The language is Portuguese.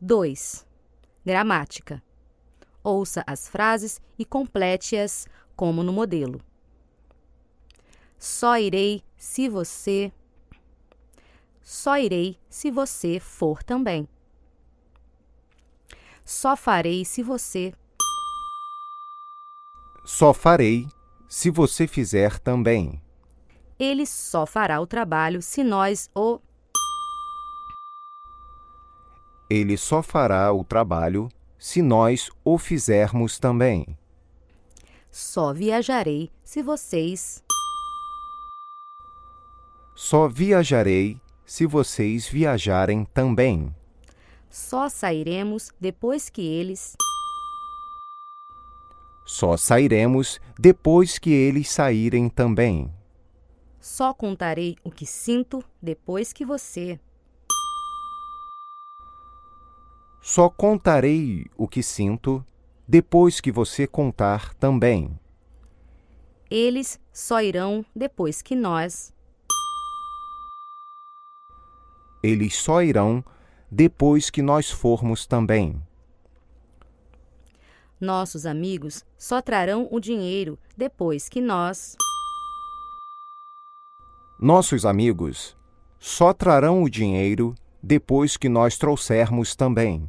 2. Gramática. Ouça as frases e complete-as como no modelo. Só irei se você. Só irei se você for também. Só farei se você. Só farei se você fizer também. Ele só fará o trabalho se nós o. Ele só fará o trabalho se nós o fizermos também. Só viajarei se vocês. Só viajarei se vocês viajarem também. Só sairemos depois que eles. Só sairemos depois que eles saírem também. Só contarei o que sinto depois que você. Só contarei o que sinto depois que você contar também. Eles só irão depois que nós. Eles só irão depois que nós formos também. Nossos amigos só trarão o dinheiro depois que nós. Nossos amigos só trarão o dinheiro depois que nós trouxermos também.